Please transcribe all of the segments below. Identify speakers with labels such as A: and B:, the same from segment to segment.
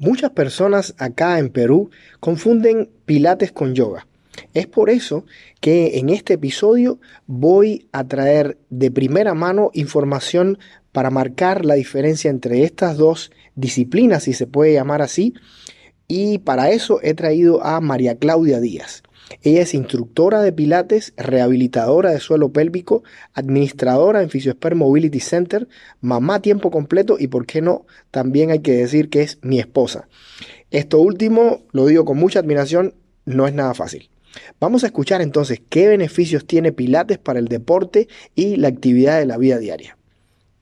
A: Muchas personas acá en Perú confunden pilates con yoga. Es por eso que en este episodio voy a traer de primera mano información para marcar la diferencia entre estas dos disciplinas, si se puede llamar así, y para eso he traído a María Claudia Díaz. Ella es instructora de pilates, rehabilitadora de suelo pélvico, administradora en Physiosphere Mobility Center, mamá tiempo completo y, por qué no, también hay que decir que es mi esposa. Esto último, lo digo con mucha admiración, no es nada fácil. Vamos a escuchar entonces qué beneficios tiene Pilates para el deporte y la actividad de la vida diaria.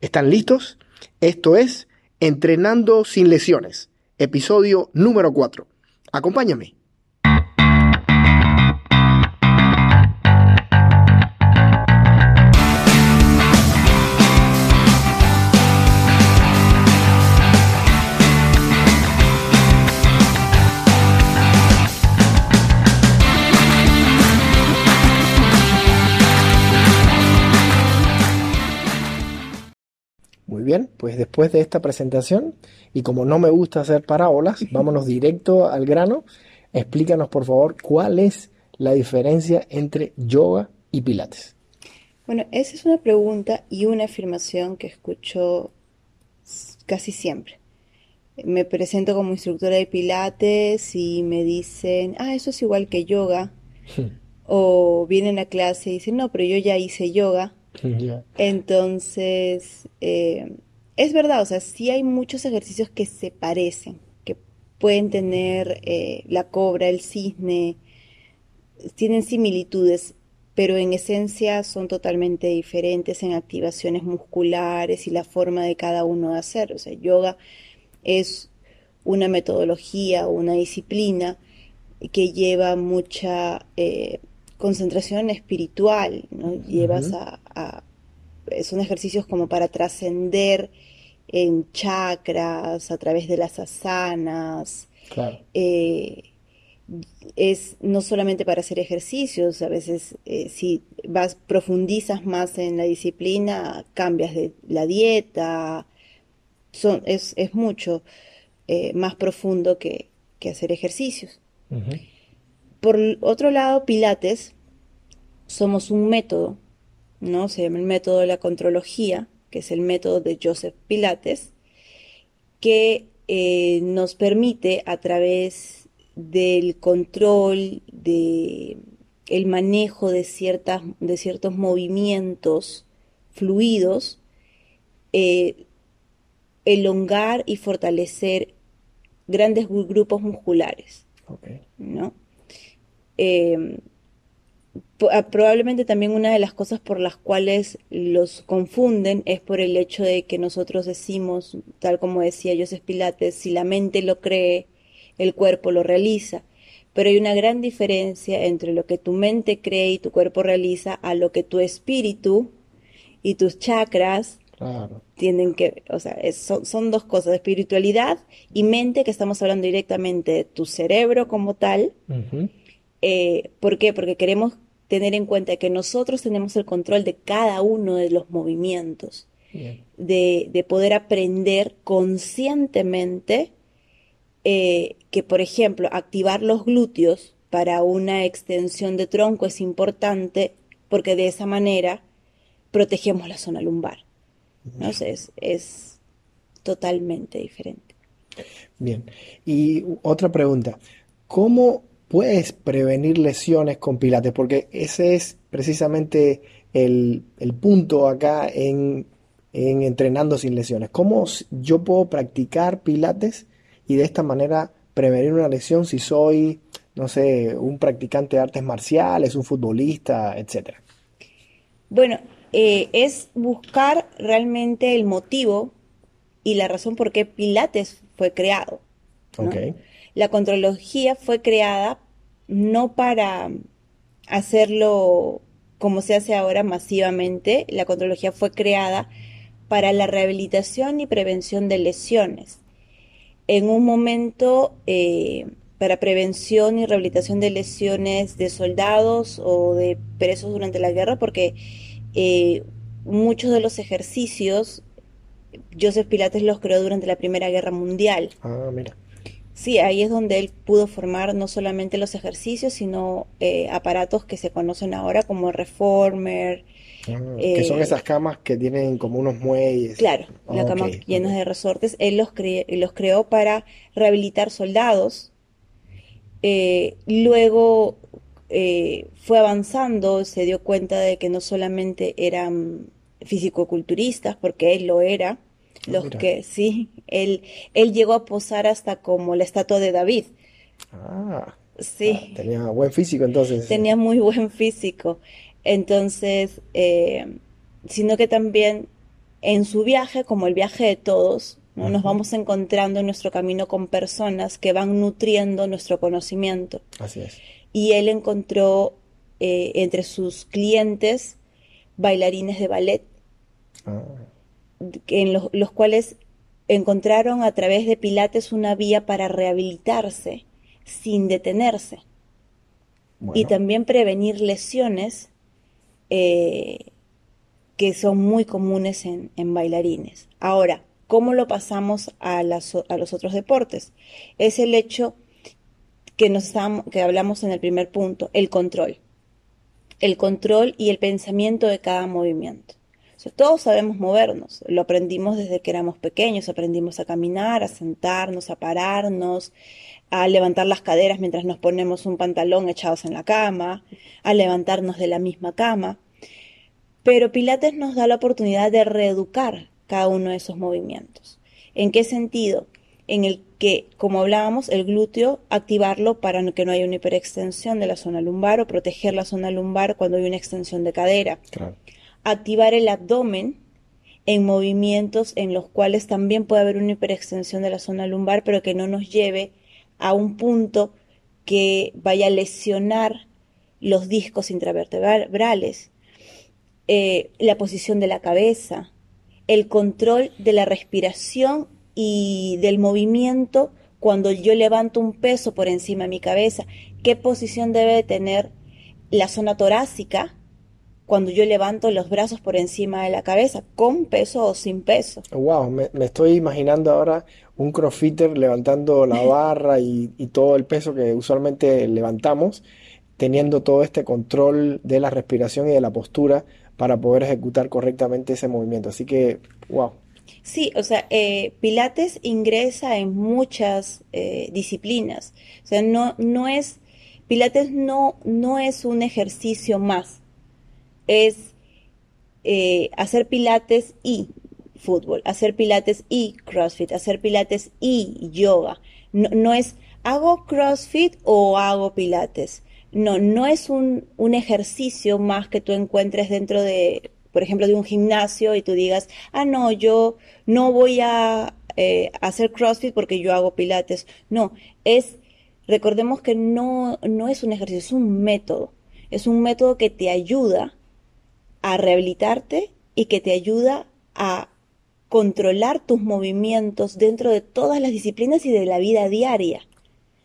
A: ¿Están listos? Esto es Entrenando sin lesiones, episodio número 4. Acompáñame. Bien, pues después de esta presentación, y como no me gusta hacer parábolas, vámonos directo al grano. Explícanos, por favor, cuál es la diferencia entre yoga y pilates.
B: Bueno, esa es una pregunta y una afirmación que escucho casi siempre. Me presento como instructora de pilates y me dicen, ah, eso es igual que yoga. o vienen a clase y dicen, no, pero yo ya hice yoga. Entonces, eh, es verdad, o sea, sí hay muchos ejercicios que se parecen, que pueden tener eh, la cobra, el cisne, tienen similitudes, pero en esencia son totalmente diferentes en activaciones musculares y la forma de cada uno de hacer. O sea, yoga es una metodología, una disciplina que lleva mucha eh, concentración espiritual, ¿no? Llevas a, Son ejercicios como para trascender en chakras, a través de las asanas. Eh, es no solamente para hacer ejercicios, a veces eh, si vas, profundizas más en la disciplina, cambias de la dieta, son, es, es mucho eh, más profundo que, que hacer ejercicios. Por otro lado, Pilates, somos un método, ¿no? Se llama el método de la contrología, que es el método de Joseph Pilates, que eh, nos permite a través del control, de el manejo de, ciertas, de ciertos movimientos fluidos, eh, elongar y fortalecer grandes grupos musculares. ¿no? Eh, Ah, probablemente también una de las cosas por las cuales los confunden es por el hecho de que nosotros decimos, tal como decía Joseph Pilates, si la mente lo cree, el cuerpo lo realiza. Pero hay una gran diferencia entre lo que tu mente cree y tu cuerpo realiza a lo que tu espíritu y tus chakras tienen que, o sea, son, dos cosas, espiritualidad y mente, que estamos hablando directamente de tu cerebro como tal. Eh, ¿Por qué? Porque queremos tener en cuenta que nosotros tenemos el control de cada uno de los movimientos, de, poder aprender conscientemente eh, que, por ejemplo, activar los glúteos para una extensión de tronco es importante porque de esa manera protegemos la zona lumbar. ¿no? es, es totalmente diferente.
A: Bien, y otra pregunta, ¿cómo puedes prevenir lesiones con pilates, porque ese es precisamente el, punto acá en, entrenando sin lesiones. ¿Cómo yo puedo practicar pilates y de esta manera prevenir una lesión si soy, no sé, un practicante de artes marciales, un futbolista, etcétera?
B: Bueno, eh, es buscar realmente el motivo y la razón por qué Pilates fue creado. La contrología fue creada no para hacerlo como se hace ahora masivamente. La contrología fue creada para la rehabilitación y prevención de lesiones. En un momento eh, para prevención y rehabilitación de lesiones de soldados o de presos durante la guerra, porque eh, muchos de los ejercicios Joseph Pilates los creó durante la Primera Guerra Mundial.
A: Ah, mira.
B: Sí, ahí es donde él pudo formar no solamente los ejercicios, sino eh, aparatos que se conocen ahora como reformer.
A: Ah, que son
B: eh,
A: esas camas que tienen como unos muelles.
B: claro, la
A: Ok,
B: cama llenas de resortes. Él los, cre- los creó para rehabilitar soldados. Eh, luego eh, fue avanzando, se dio cuenta de que no solamente eran fisicoculturistas, porque él lo era, los
A: mira.
B: que sí, él, él llegó a posar hasta como la estatua de David.
A: Ah,
B: Sí,
A: ah, tenía buen físico entonces.
B: tenía muy buen físico. Entonces, eh, sino que también en su viaje, como el viaje de todos, ¿no? Nos vamos encontrando en nuestro camino con personas que van nutriendo nuestro conocimiento.
A: Así es.
B: Y él encontró eh, entre sus clientes bailarines de ballet,
A: Ah,
B: en los, los cuales encontraron a través de Pilates una vía para rehabilitarse sin detenerse y también prevenir lesiones eh, que son muy comunes en, en bailarines. Ahora, ¿cómo lo pasamos a, las a los otros deportes? Es el hecho que, nos estábamos- que hablamos en el primer punto, el control. El control y el pensamiento de cada movimiento. O sea, todos sabemos movernos, lo aprendimos desde que éramos pequeños, aprendimos a caminar, a sentarnos, a pararnos, a levantar las caderas mientras nos ponemos un pantalón echados en la cama, a levantarnos de la misma cama. Pero Pilates nos da la oportunidad de reeducar cada uno de esos movimientos. ¿En qué sentido? En el que, como hablábamos, el glúteo, activarlo para que no haya una hiperextensión de la zona lumbar o proteger la zona lumbar cuando hay una extensión de cadera.
A: claro.
B: Activar el abdomen en movimientos en los cuales también puede haber una hiperextensión de la zona lumbar, pero que no nos lleve a un punto que vaya a lesionar los discos intravertebrales eh, la posición de la cabeza, el control de la respiración y del movimiento cuando yo levanto un peso por encima de mi cabeza, qué posición debe de tener la zona torácica cuando yo levanto los brazos por encima de la cabeza, con peso o sin peso.
A: Wow, me, me estoy imaginando ahora un crossfitter levantando la barra y, y todo el peso que usualmente levantamos, teniendo todo este control de la respiración y de la postura para poder ejecutar correctamente ese movimiento. Así que, wow,
B: Sí, o sea, eh, Pilates ingresa en muchas eh, disciplinas. O sea, no, no es, Pilates no, no es un ejercicio más. Es eh, hacer Pilates y fútbol, hacer Pilates y CrossFit, hacer Pilates y yoga. No, no es hago CrossFit o hago Pilates. No, no es un, un ejercicio más que tú encuentres dentro de, por ejemplo, de un gimnasio y tú digas, ah, no, yo no voy a eh, hacer CrossFit porque yo hago Pilates. No, es, recordemos que no, no es un ejercicio, es un método. Es un método que te ayuda a rehabilitarte y que te ayuda a controlar tus movimientos dentro de todas las disciplinas y de la vida diaria.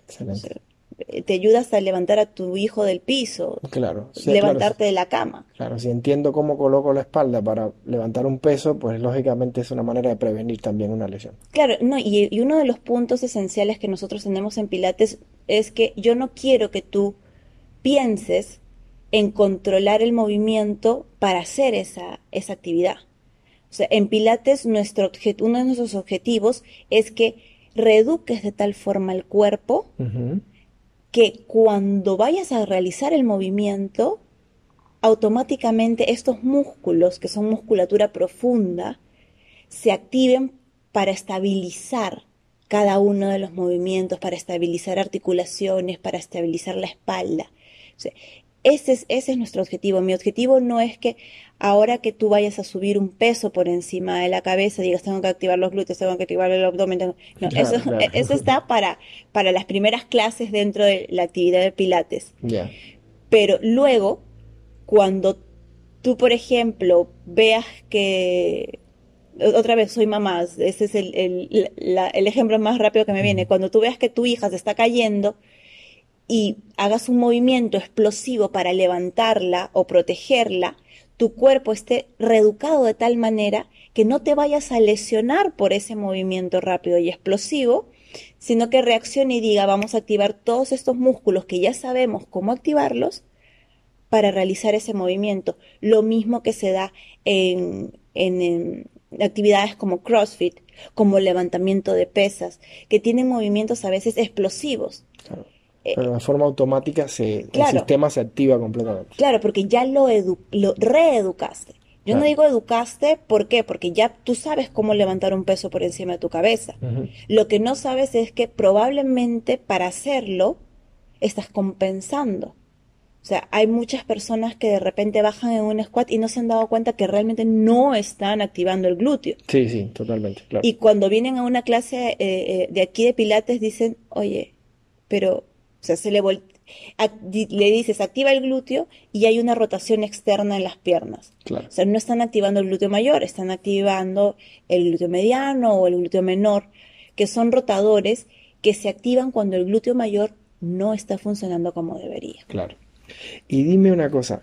A: Excelente.
B: eh, te ayuda hasta a levantar a tu hijo del piso,
A: Claro, sí, claro,
B: levantarte de la cama.
A: claro, si entiendo cómo coloco la espalda para levantar un peso, pues lógicamente es una manera de prevenir también una lesión.
B: Claro, no, y, y uno de los puntos esenciales que nosotros tenemos en Pilates es que yo no quiero que tú pienses en controlar el movimiento para hacer esa, esa actividad. O sea, en Pilates nuestro uno de nuestros objetivos es que reeduques de tal forma el cuerpo que cuando vayas a realizar el movimiento, automáticamente estos músculos, que son musculatura profunda, se activen para estabilizar cada uno de los movimientos, para estabilizar articulaciones, para estabilizar la espalda. O sea, ese es, ese es nuestro objetivo. Mi objetivo no es que ahora que tú vayas a subir un peso por encima de la cabeza, digas, tengo que activar los glúteos, tengo que activar el abdomen. tengo-". No, eso,
A: claro.
B: eso está para, para las primeras clases dentro de la actividad de Pilates. Pero luego, cuando tú, por ejemplo, veas que, otra vez soy mamá, ese es el, el, la- el ejemplo más rápido que me viene, cuando tú veas que tu hija se está cayendo y hagas un movimiento explosivo para levantarla o protegerla, tu cuerpo esté reeducado de tal manera que no te vayas a lesionar por ese movimiento rápido y explosivo sino que reaccione y diga, vamos a activar todos estos músculos que ya sabemos cómo activarlos para realizar ese movimiento. Lo mismo que se da en, actividades como CrossFit, como levantamiento de pesas, que tienen movimientos a veces explosivos.
A: Pero de forma automática se, el sistema se activa completamente.
B: Claro, porque ya lo, lo reeducaste. Yo no digo educaste, ¿por qué? Porque ya tú sabes cómo levantar un peso por encima de tu cabeza. Lo que no sabes es que probablemente para hacerlo estás compensando. O sea, hay muchas personas que de repente bajan en un squat y no se han dado cuenta que realmente no están activando el glúteo.
A: Sí, sí, totalmente. Claro.
B: Y cuando vienen a una clase eh, eh, de aquí de Pilates dicen, oye, pero, o sea, se le, le dices, activa el glúteo y hay una rotación externa en las piernas.
A: Claro.
B: O sea, no están activando el glúteo mayor, están activando el glúteo mediano o el glúteo menor, que son rotadores que se activan cuando el glúteo mayor no está funcionando como debería.
A: Claro. Y dime una cosa,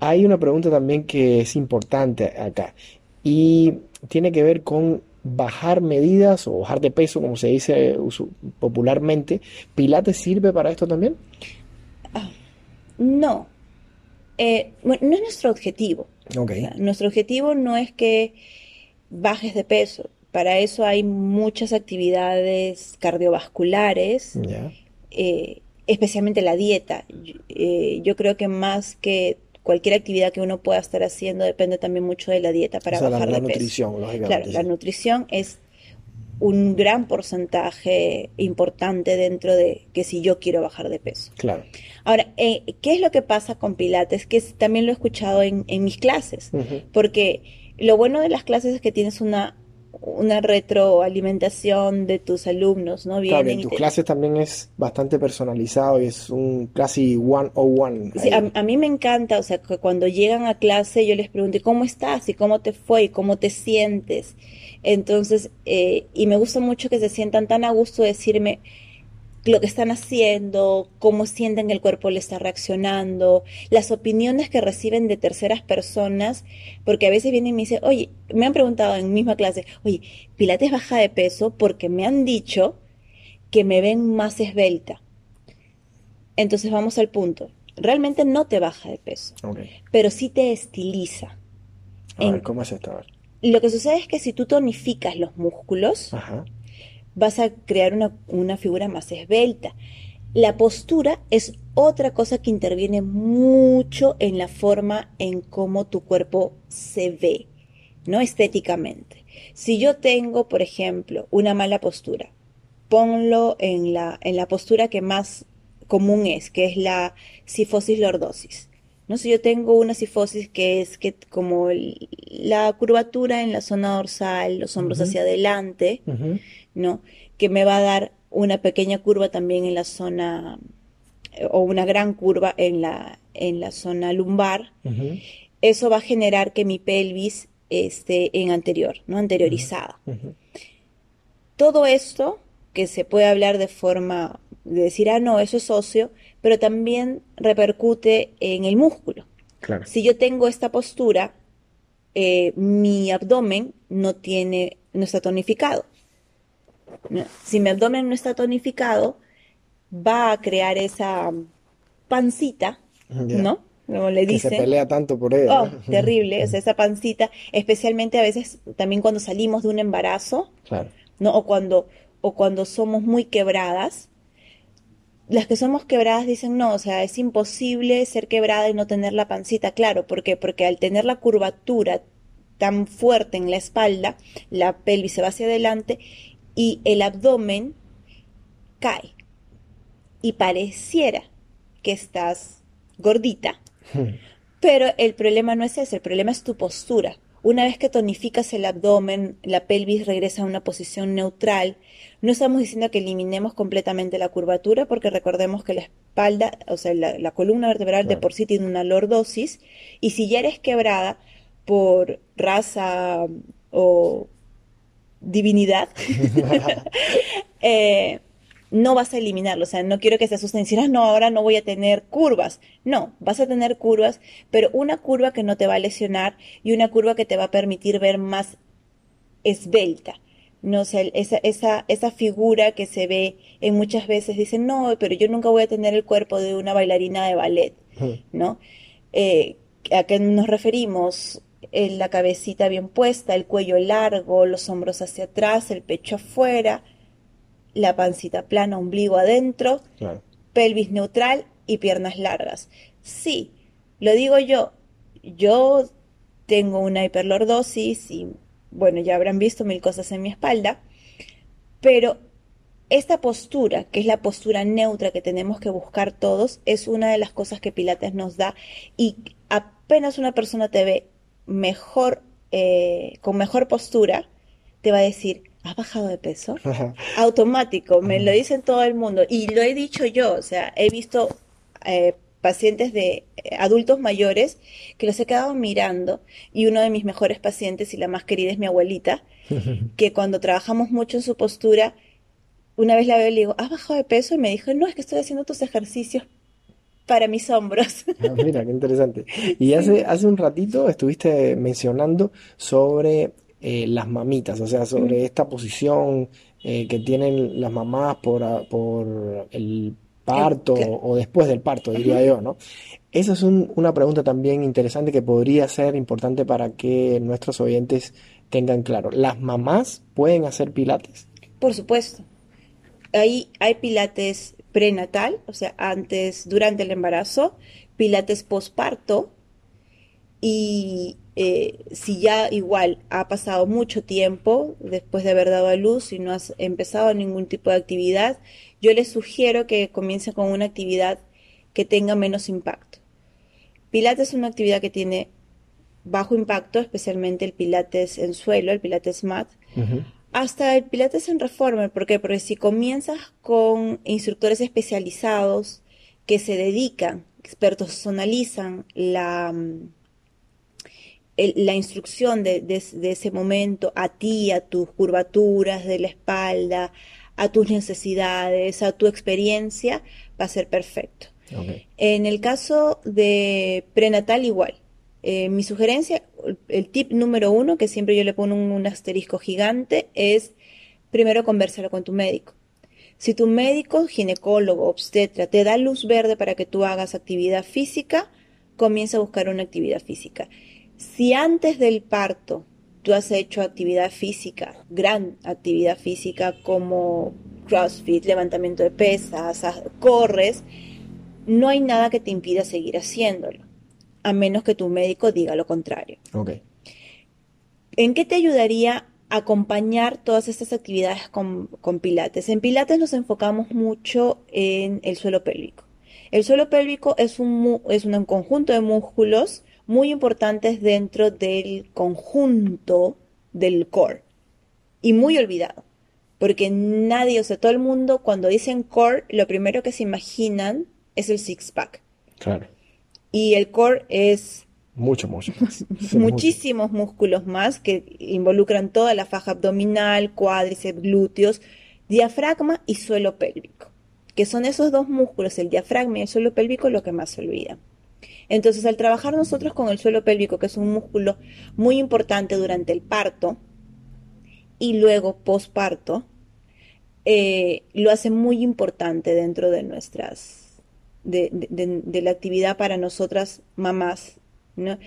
A: hay una pregunta también que es importante acá y tiene que ver con bajar medidas o bajar de peso, como se dice popularmente. ¿Pilates sirve para esto también?
B: Ah, no. Eh, bueno, no es nuestro objetivo. nuestro objetivo no es que bajes de peso. Para eso hay muchas actividades cardiovasculares. Eh, especialmente la dieta. Eh, yo creo que más que cualquier actividad que uno pueda estar haciendo depende también mucho de la dieta para bajar la, la
A: nutrición,
B: Claro, la nutrición es un gran porcentaje importante dentro de que si yo quiero bajar de peso.
A: Claro.
B: Ahora, eh, ¿qué es lo que pasa con Pilates? Que también lo he escuchado en, mis clases, porque lo bueno de las clases es que tienes una una retroalimentación de tus alumnos, ¿no?
A: Vienen claro, en tus clases también es bastante personalizado y es un casi one on one.
B: Sí, a, mí me encanta, o sea, que cuando llegan a clase yo les pregunto, ¿cómo estás? ¿Y cómo te fue? ¿Y cómo te sientes? Entonces, eh, y me gusta mucho que se sientan tan a gusto decirme, lo que están haciendo, cómo sienten que el cuerpo le está reaccionando, las opiniones que reciben de terceras personas, porque a veces vienen y me dicen, oye, me han preguntado en misma clase, oye, Pilates baja de peso porque me han dicho que me ven más esbelta. Entonces vamos al punto. Realmente no te baja de peso, pero sí te estiliza.
A: ¿cómo es esto?
B: Lo que sucede es que si tú tonificas los músculos, vas a crear una, figura más esbelta. La postura es otra cosa que interviene mucho en la forma en cómo tu cuerpo se ve, ¿no? Estéticamente. Si yo tengo, por ejemplo, una mala postura, ponlo en la, en la postura que más común es, que es la sifosis lordosis. ¿no? Si yo tengo una sifosis que es que como la curvatura en la zona dorsal, los hombros hacia adelante, ¿no? Que me va a dar una pequeña curva también en la zona eh, o una gran curva en la, en la zona lumbar. Eso va a generar que mi pelvis esté en anterior, ¿no? Anteriorizada. Todo esto que se puede hablar de forma de decir, ah, no, eso es ocio, pero también repercute en el músculo.
A: Claro.
B: Si yo tengo esta postura, eh, mi abdomen no tiene, no está tonificado. Si mi abdomen no está tonificado, va a crear esa pancita, ¿no?
A: Como le dicen. Que se pelea tanto por ella.
B: Oh, terrible, o sea, esa pancita, especialmente a veces también cuando salimos de un embarazo,
A: claro.
B: ¿no? O cuando, o cuando somos muy quebradas, las que somos quebradas dicen, no, o sea, es imposible ser quebrada y no tener la pancita, claro, ¿por qué? Porque al tener la curvatura tan fuerte en la espalda, la pelvis se va hacia adelante y el abdomen cae. Y pareciera que estás gordita. Hmm. Pero el problema no es ese, el problema es tu postura. Una vez que tonificas el abdomen, la pelvis regresa a una posición neutral. No estamos diciendo que eliminemos completamente la curvatura, porque recordemos que la espalda, o sea, la, columna vertebral de por sí tiene una lordosis, y si ya eres quebrada por raza o divinidad, eh, no vas a eliminarlo. O sea, no quiero que se asusten y decir, ah, no, ahora no voy a tener curvas. No, vas a tener curvas, pero una curva que no te va a lesionar y una curva que te va a permitir ver más esbelta. No sé, esa, esa, esa figura que se ve en muchas veces dicen, no, pero yo nunca voy a tener el cuerpo de una bailarina de ballet, ¿no? Eh, ¿A qué nos referimos? Eh, la cabecita bien puesta, el cuello largo, los hombros hacia atrás, el pecho afuera, la pancita plana, ombligo adentro, pelvis neutral y piernas largas. Sí, lo digo yo, yo tengo una hiperlordosis y bueno, ya habrán visto mil cosas en mi espalda, pero esta postura, que es la postura neutra que tenemos que buscar todos, es una de las cosas que Pilates nos da y apenas una persona te ve mejor, eh, con mejor postura, te va a decir, ¿has bajado de peso? Automático, me lo dicen todo el mundo y lo he dicho yo, o sea, he visto eh, pacientes de eh, adultos mayores que los he quedado mirando y uno de mis mejores pacientes y la más querida es mi abuelita, que cuando trabajamos mucho en su postura, una vez la veo y le digo, ¿has bajado de peso? Y me dijo, no, es que estoy haciendo tus ejercicios para mis hombros.
A: Ah, mira, qué interesante. Y hace, hace un ratito estuviste mencionando sobre eh, las mamitas, o sea, sobre esta posición eh, que tienen las mamás por, por el parto o después del parto, diría yo, ¿no? Esa es una pregunta también interesante que podría ser importante para que nuestros oyentes tengan claro. ¿Las mamás pueden hacer pilates?
B: Por supuesto. Ahí hay pilates prenatal, o sea, antes, durante el embarazo, pilates posparto, y eh, si ya igual ha pasado mucho tiempo después de haber dado a luz y no has empezado ningún tipo de actividad, yo les sugiero que comience con una actividad que tenga menos impacto. Pilates es una actividad que tiene bajo impacto, especialmente el pilates en suelo, el pilates mat hasta el Pilates en Reformer. ¿Por qué? Porque si comienzas con instructores especializados que se dedican, expertos personalizan la, mm, la instrucción de, ese momento a ti, a tus curvaturas de la espalda, a tus necesidades, a tu experiencia, va a ser perfecto. En el caso de prenatal igual. Eh, mi sugerencia, el tip número uno, que siempre yo le pongo un, asterisco gigante, es primero conversar con tu médico. Si tu médico, ginecólogo, obstetra, te da luz verde para que tú hagas actividad física, comienza a buscar una actividad física. Si antes del parto tú has hecho actividad física, gran actividad física como CrossFit, levantamiento de pesas, corres, no hay nada que te impida seguir haciéndolo a menos que tu médico diga lo contrario. ¿En qué te ayudaría acompañar todas estas actividades con, Pilates? En Pilates nos enfocamos mucho en el suelo pélvico. El suelo pélvico es un, es un conjunto de músculos muy importantes dentro del conjunto del core y muy olvidado. Porque nadie, o sea, todo el mundo cuando dicen core, lo primero que se imaginan es el six pack.
A: Claro.
B: Y el core es
A: mucho, mucho más.
B: muchísimos músculos más que involucran toda la faja abdominal, cuádriceps, glúteos, diafragma y suelo pélvico, que son esos dos músculos, el diafragma y el suelo pélvico, lo que más se olvida. Entonces, al trabajar nosotros con el suelo pélvico, que es un músculo muy importante durante el parto y luego posparto, eh, lo hace muy importante dentro de nuestras de, la actividad para nosotras mamás. ¿no?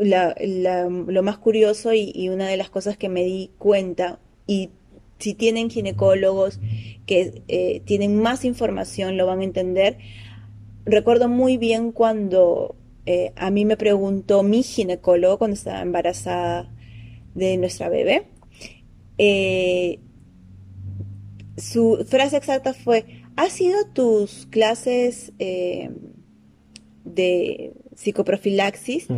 B: lo más curioso y, una de las cosas que me di cuenta, y si tienen ginecólogos que eh, tienen más información, lo van a entender. Recuerdo muy bien cuando eh, a mí me preguntó mi ginecólogo cuando estaba embarazada de nuestra bebé. Eh, su frase exacta fue, ¿Has sido tus clases eh, de psicoprofilaxis?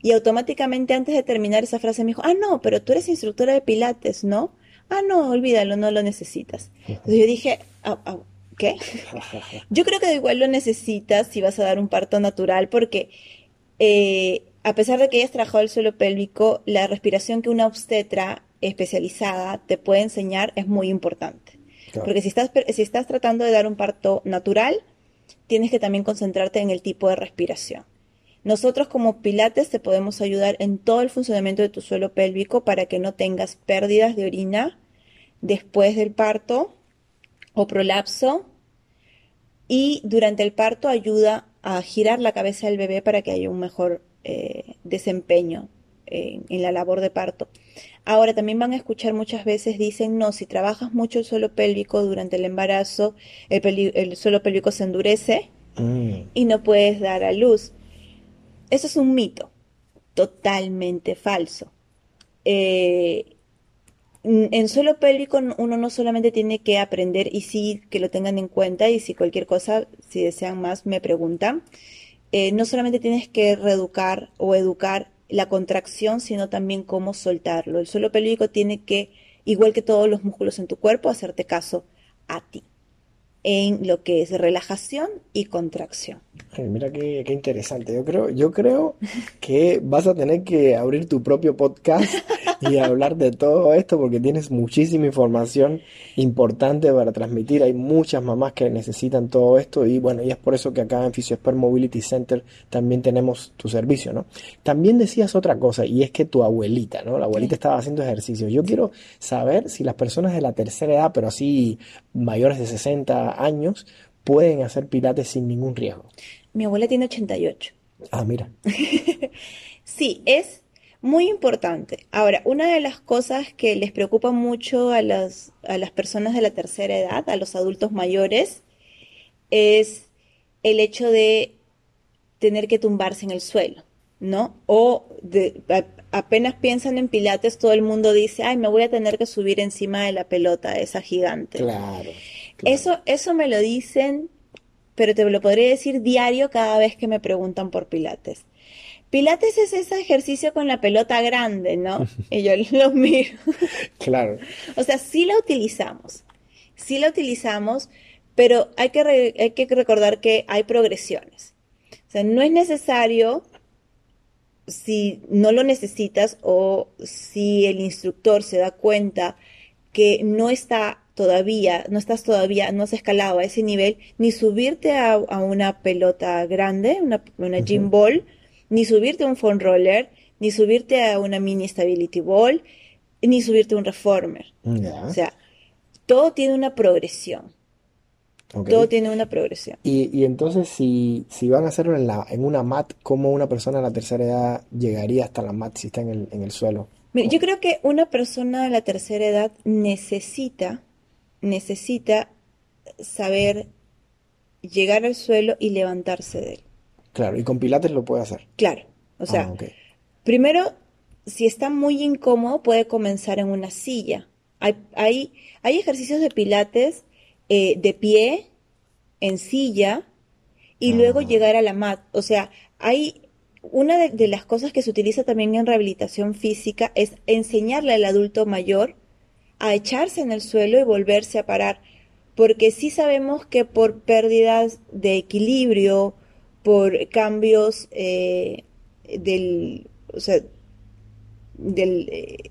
B: Y automáticamente antes de terminar esa frase me dijo, ah, no, pero tú eres instructora de pilates, ¿no? Ah, no, olvídalo, no lo necesitas. Entonces yo dije, ah, ah, ¿qué? yo creo que igual lo necesitas si vas a dar un parto natural porque eh, a pesar de que hayas trabajado el suelo pélvico, la respiración que una obstetra especializada te puede enseñar es muy importante. Porque si estás, si estás tratando de dar un parto natural, tienes que también concentrarte en el tipo de respiración. Nosotros como pilates te podemos ayudar en todo el funcionamiento de tu suelo pélvico para que no tengas pérdidas de orina después del parto o prolapso y durante el parto ayuda a girar la cabeza del bebé para que haya un mejor eh, desempeño en, en la labor de parto. Ahora también van a escuchar muchas veces dicen, no, si trabajas mucho el suelo pélvico durante el embarazo, el, suelo pélvico se endurece
A: Mm,
B: y no puedes dar a luz. Eso es un mito, totalmente falso. Eh, en suelo pélvico uno no solamente tiene que aprender, y sí que lo tengan en cuenta, y si cualquier cosa, si desean más, me preguntan. Eh, no solamente tienes que reeducar o educar la contracción, sino también cómo soltarlo. El suelo pélvico tiene que, igual que todos los músculos en tu cuerpo, hacerte caso a ti en lo que es relajación y contracción.
A: ay, mira qué, qué interesante. Yo creo, yo creo que vas a tener que abrir tu propio podcast y hablar de todo esto porque tienes muchísima información importante para transmitir. Hay muchas mamás que necesitan todo esto y bueno, y es por eso que acá en PhysioSpert Mobility Center también tenemos tu servicio, ¿no? También decías otra cosa y es que tu abuelita, ¿no? La abuelita
B: Sí.
A: estaba haciendo ejercicio. Yo quiero saber si las personas de la tercera edad, pero así mayores de 60 años, pueden hacer pilates sin ningún riesgo.
B: Mi abuela tiene 88.
A: Ah, mira.
B: Sí, es muy importante. Ahora, una de las cosas que les preocupa mucho a las, a las personas de la tercera edad, a los adultos mayores, es el hecho de tener que tumbarse en el suelo, ¿no? O de- a- apenas piensan en pilates, todo el mundo dice, ay, me voy a tener que subir encima de la pelota, esa gigante.
A: Claro, claro.
B: Eso, eso me lo dicen, pero te lo podría decir diario cada vez que me preguntan por Pilates. Pilates es ese ejercicio con la pelota grande, ¿no? Y yo lo miro.
A: Claro.
B: O sea, sí la utilizamos, sí la utilizamos, pero hay que, re- hay que recordar que hay progresiones. O sea, no es necesario si no lo necesitas o si el instructor se da cuenta que no está todavía, no estás todavía, no has escalado a ese nivel, ni subirte a, a una pelota grande, una, una gym ball, ni subirte a un foam roller, ni subirte a una mini stability ball, ni subirte a un reformer. O sea, todo tiene una progresión, todo tiene una progresión.
A: Y, y entonces, si, si van a hacerlo en la, en una mat, ¿cómo una persona de la tercera edad llegaría hasta la mat si está en el, en el suelo?
B: Mira, yo creo que una persona de la tercera edad necesita, necesita saber llegar al suelo y levantarse de él.
A: Claro, y con pilates lo puede hacer.
B: Claro, o sea,
A: Ah,
B: primero, si está muy incómodo, puede comenzar en una silla. Hay, hay, hay ejercicios de pilates eh, de pie, en silla, y luego
A: Ah.
B: llegar a la mat. O sea, hay una de, de las cosas que se utiliza también en rehabilitación física es enseñarle al adulto mayor a echarse en el suelo y volverse a parar. Porque sí sabemos que por pérdidas de equilibrio, por cambios eh, del, o sea, del, eh,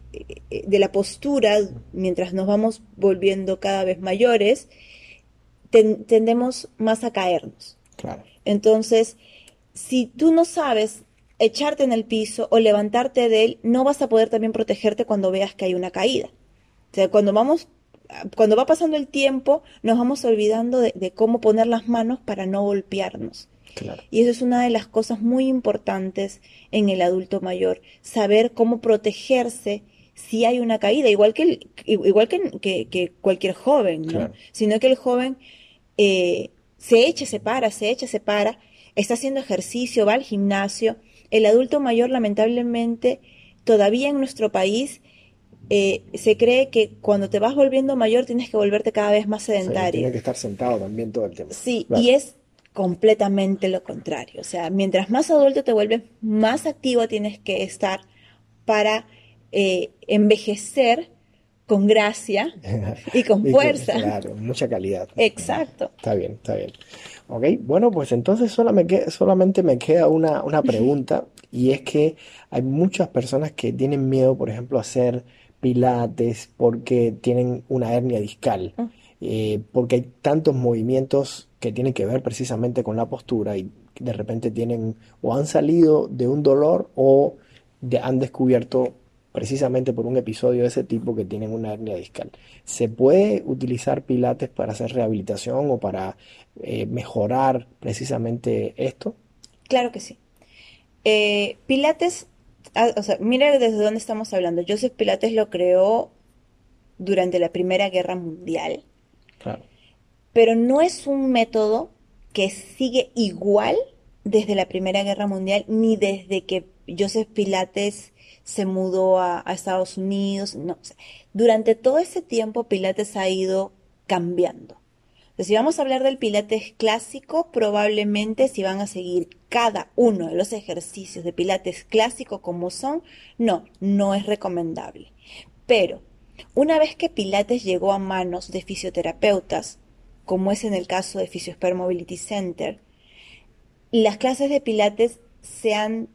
B: de la postura, mientras nos vamos volviendo cada vez mayores, ten- tendemos más a caernos.
A: Claro.
B: Entonces, si tú no sabes echarte en el piso o levantarte de él, no vas a poder también protegerte cuando veas que hay una caída. O sea, cuando vamos, cuando va pasando el tiempo, nos vamos olvidando de, de cómo poner las manos para no golpearnos.
A: Claro.
B: Y eso es una de las cosas muy importantes en el adulto mayor, saber cómo protegerse si hay una caída, igual que, el- igual que, que- que cualquier joven, ¿no?
A: Claro.
B: Sino que el joven eh, se echa, se para, se echa, se para, está haciendo ejercicio, va al gimnasio. El adulto mayor, lamentablemente, todavía en nuestro país eh, se cree que cuando te vas volviendo mayor tienes que volverte cada vez más
A: Sí, tiene
B: sedentario.
A: que estar sentado también todo el tiempo.
B: Sí,
A: Claro.
B: y es completamente lo contrario. O sea, mientras más adulto te vuelves, más activo tienes que estar para eh, envejecer con gracia y con fuerza.
A: Claro, mucha calidad.
B: Exacto.
A: Está bien, está bien. Ok, bueno, pues entonces me solamente me queda una, una pregunta y es que hay muchas personas que tienen miedo, por ejemplo, a hacer pilates porque tienen una hernia discal,
B: Mm.
A: eh, porque hay tantos movimientos que tienen que ver precisamente con la postura y de repente tienen o han salido de un dolor o de- han descubierto precisamente por un episodio de ese tipo que tienen una hernia discal. ¿Se puede utilizar pilates para hacer rehabilitación o para eh, mejorar precisamente esto?
B: Claro que sí. Eh, pilates, ah, o sea, mira desde dónde estamos hablando. Joseph Pilates lo creó durante la Primera Guerra Mundial.
A: Claro.
B: Pero no es un método que sigue igual desde la Primera Guerra Mundial ni desde que Joseph Pilates se mudó a, Estados Unidos. No, durante todo ese tiempo Pilates ha ido cambiando. Entonces, si vamos a hablar del Pilates clásico, probablemente si van a seguir cada uno de los ejercicios de Pilates clásico como son, no, no es recomendable. Pero una vez que Pilates llegó a manos de fisioterapeutas, como es en el caso de Physiosphere Mobility Center, las clases de Pilates se han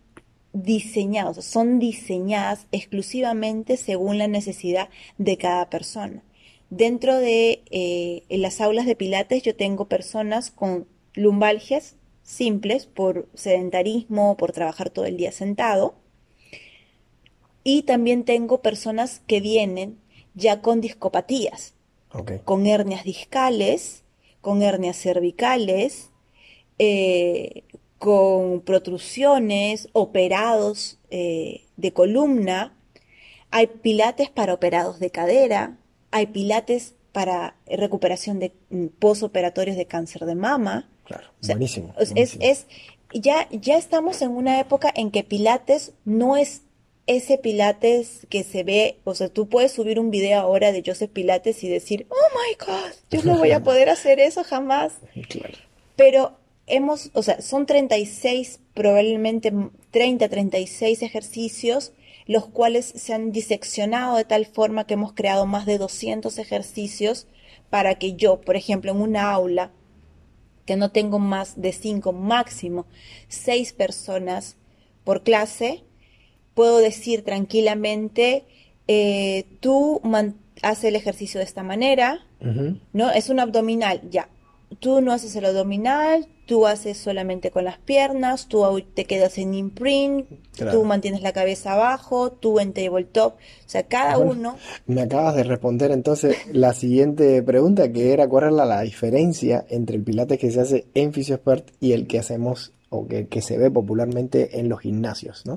B: diseñado, son diseñadas exclusivamente según la necesidad de cada persona. Dentro de eh, las aulas de Pilates yo tengo personas con lumbalgias simples por sedentarismo, por trabajar todo el día sentado. Y también tengo personas que vienen ya con discopatías, con hernias discales, con hernias cervicales, eh, con protrusiones, operados eh, de columna, hay pilates para operados de cadera, hay pilates para recuperación de mm, posoperatorios de cáncer de mama.
A: Claro, buenísimo,
B: Es, ya, ya estamos en una época en que pilates no es ese pilates que se ve, o sea, tú puedes subir un video ahora de Joseph Pilates y decir, oh my God, yo no voy a poder hacer eso jamás.
A: Claro.
B: Pero hemos, o sea, son 36, probablemente 30, 36 ejercicios, los cuales se han diseccionado de tal forma que hemos creado más de 200 ejercicios para que yo, por ejemplo, en una aula, que no tengo más de 5, máximo 6 personas por clase, puedo decir tranquilamente, eh, tú haces el ejercicio de esta manera, ¿no? Es un abdominal, ya. Tú no haces el abdominal, tú haces solamente con las piernas, tú te quedas en imprint, tú mantienes la cabeza abajo, tú en tabletop, o sea, cada uno...
A: Me acabas de responder entonces la siguiente pregunta, que era cuál es la, diferencia entre el pilates que se hace en Physiospert y el que hacemos o que, que se ve popularmente en los gimnasios, ¿no?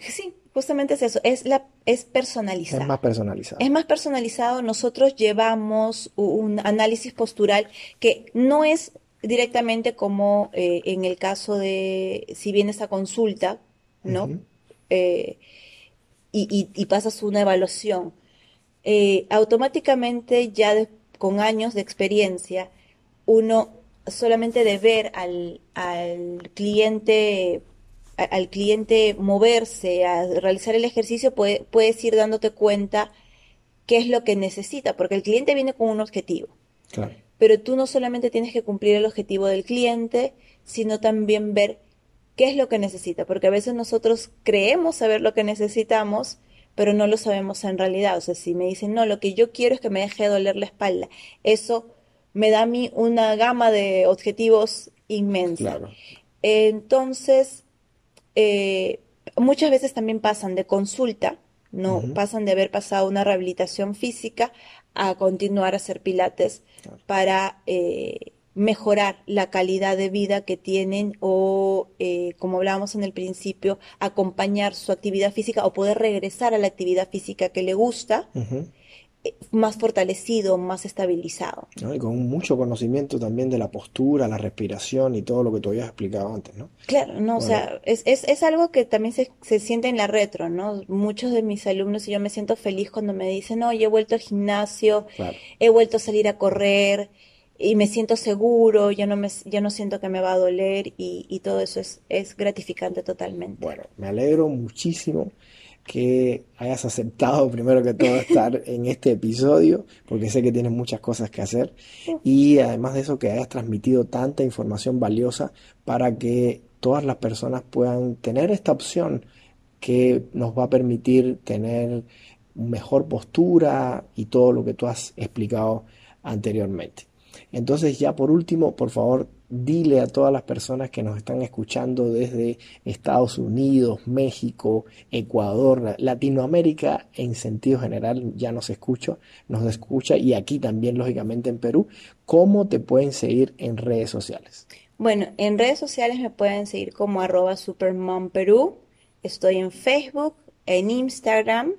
B: Sí, justamente es eso, es, la, es personalizado.
A: Es más personalizado.
B: Es más personalizado. Nosotros llevamos un análisis postural que no es directamente como eh, en el caso de si vienes a consulta, ¿no? Eh, y, pasas una evaluación. Eh, automáticamente, ya con años de experiencia, uno solamente de ver al, al cliente al cliente moverse, a realizar el ejercicio, puede, puedes ir dándote cuenta qué es lo que necesita, porque el cliente viene con un objetivo.
A: Claro
B: pero tú no solamente tienes que cumplir el objetivo del cliente, sino también ver qué es lo que necesita, porque a veces nosotros creemos saber lo que necesitamos, pero no lo sabemos en realidad. O sea, si me dicen, no, lo que yo quiero es que me deje doler la espalda, eso me da a mí una gama de objetivos inmensa. Entonces, eh, muchas veces también pasan de consulta, no pasan de haber pasado una rehabilitación física a continuar a hacer pilates para eh, mejorar la calidad de vida que tienen o, eh, como hablábamos en el principio, acompañar su actividad física o poder regresar a la actividad física que le gusta. Más fortalecido, más estabilizado.
A: Y con mucho conocimiento también de la postura, la respiración y todo lo que tú habías explicado antes, ¿no?
B: Claro, no, o sea, es, es, es, algo que también se, se, siente en la retro, ¿no? Muchos de mis alumnos y yo me siento feliz cuando me dicen, oye, he vuelto al gimnasio, he vuelto a salir a correr y me siento seguro, ya no, me, ya no siento que me va a doler y, y todo eso es, es gratificante totalmente.
A: Bueno, me alegro muchísimo que hayas aceptado primero que todo estar en este episodio, porque sé que tienes muchas cosas que hacer, y además de eso que hayas transmitido tanta información valiosa para que todas las personas puedan tener esta opción que nos va a permitir tener mejor postura y todo lo que tú has explicado anteriormente. Entonces ya por último, por favor, dile a todas las personas que nos están escuchando desde Estados Unidos, México, Ecuador, Latinoamérica en sentido general ya nos escucha, nos escucha y aquí también lógicamente en Perú, cómo te pueden seguir en redes sociales.
B: Bueno, en redes sociales me pueden seguir como arroba supermomperú, estoy en Facebook, en Instagram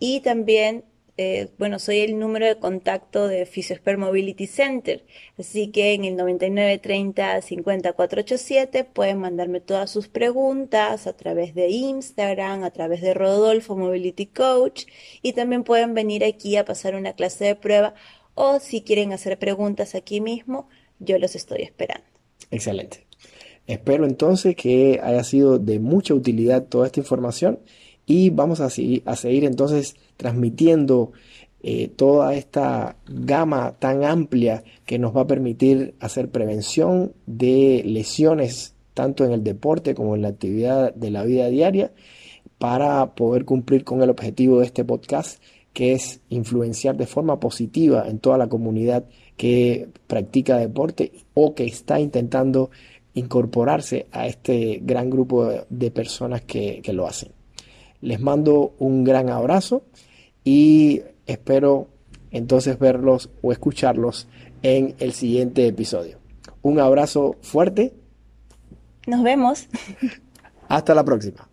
B: y también eh, bueno, soy el número de contacto de Physiosphere Mobility Center, así que en el 9930 50487 pueden mandarme todas sus preguntas a través de Instagram, a través de Rodolfo Mobility Coach y también pueden venir aquí a pasar una clase de prueba o si quieren hacer preguntas aquí mismo, yo los estoy esperando.
A: Excelente. Espero entonces que haya sido de mucha utilidad toda esta información y vamos a seguir entonces transmitiendo eh, toda esta gama tan amplia que nos va a permitir hacer prevención de lesiones tanto en el deporte como en la actividad de la vida diaria para poder cumplir con el objetivo de este podcast que es influenciar de forma positiva en toda la comunidad que practica deporte o que está intentando incorporarse a este gran grupo de personas que lo hacen. Les mando un gran abrazo y espero entonces verlos o escucharlos en el siguiente episodio. Un abrazo fuerte.
B: Nos vemos.
A: Hasta la próxima.